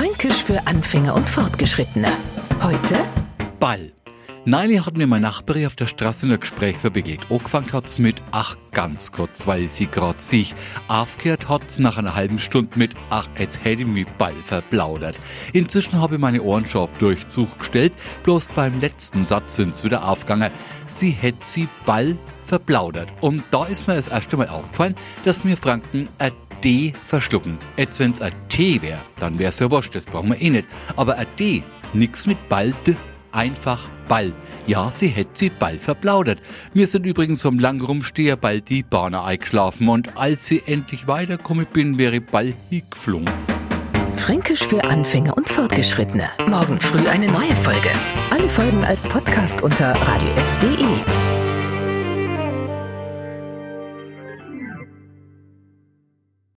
Fränkisch für Anfänger und Fortgeschrittene. Heute Ball. Neulich hat mir meine Nachbarin auf der Straße ein Gespräch verbegelt. Angefangen hat's mit ach ganz kurz, weil sie grad sich. Aufgehört hat's nach einer halben Stunde mit ach, jetzt hätte ich mich Ball verplaudert. Inzwischen habe ich meine Ohren schon auf Durchzug gestellt, bloß beim letzten Satz sind's wieder aufgegangen. Sie hätte sie Ball verplaudert. Und da ist mir das erste Mal aufgefallen, dass mir Franken ein D verschlucken. Jetzt wenn's ein T wäre, dann wär's ja wurscht, das brauchen wir eh nicht. Aber ein D, nix mit Ball, D, einfach Ball. Ja, sie hätte sie Ball verplaudert. Mir sind übrigens vom lang Rumsteher bald die Bahner eingeschlafen und als sie endlich weitergekommen bin, wäre Ball hingeflogen. Fränkisch für Anfänger und Fortgeschrittene. Morgen früh eine neue Folge. Alle Folgen als Podcast unter radiof.de.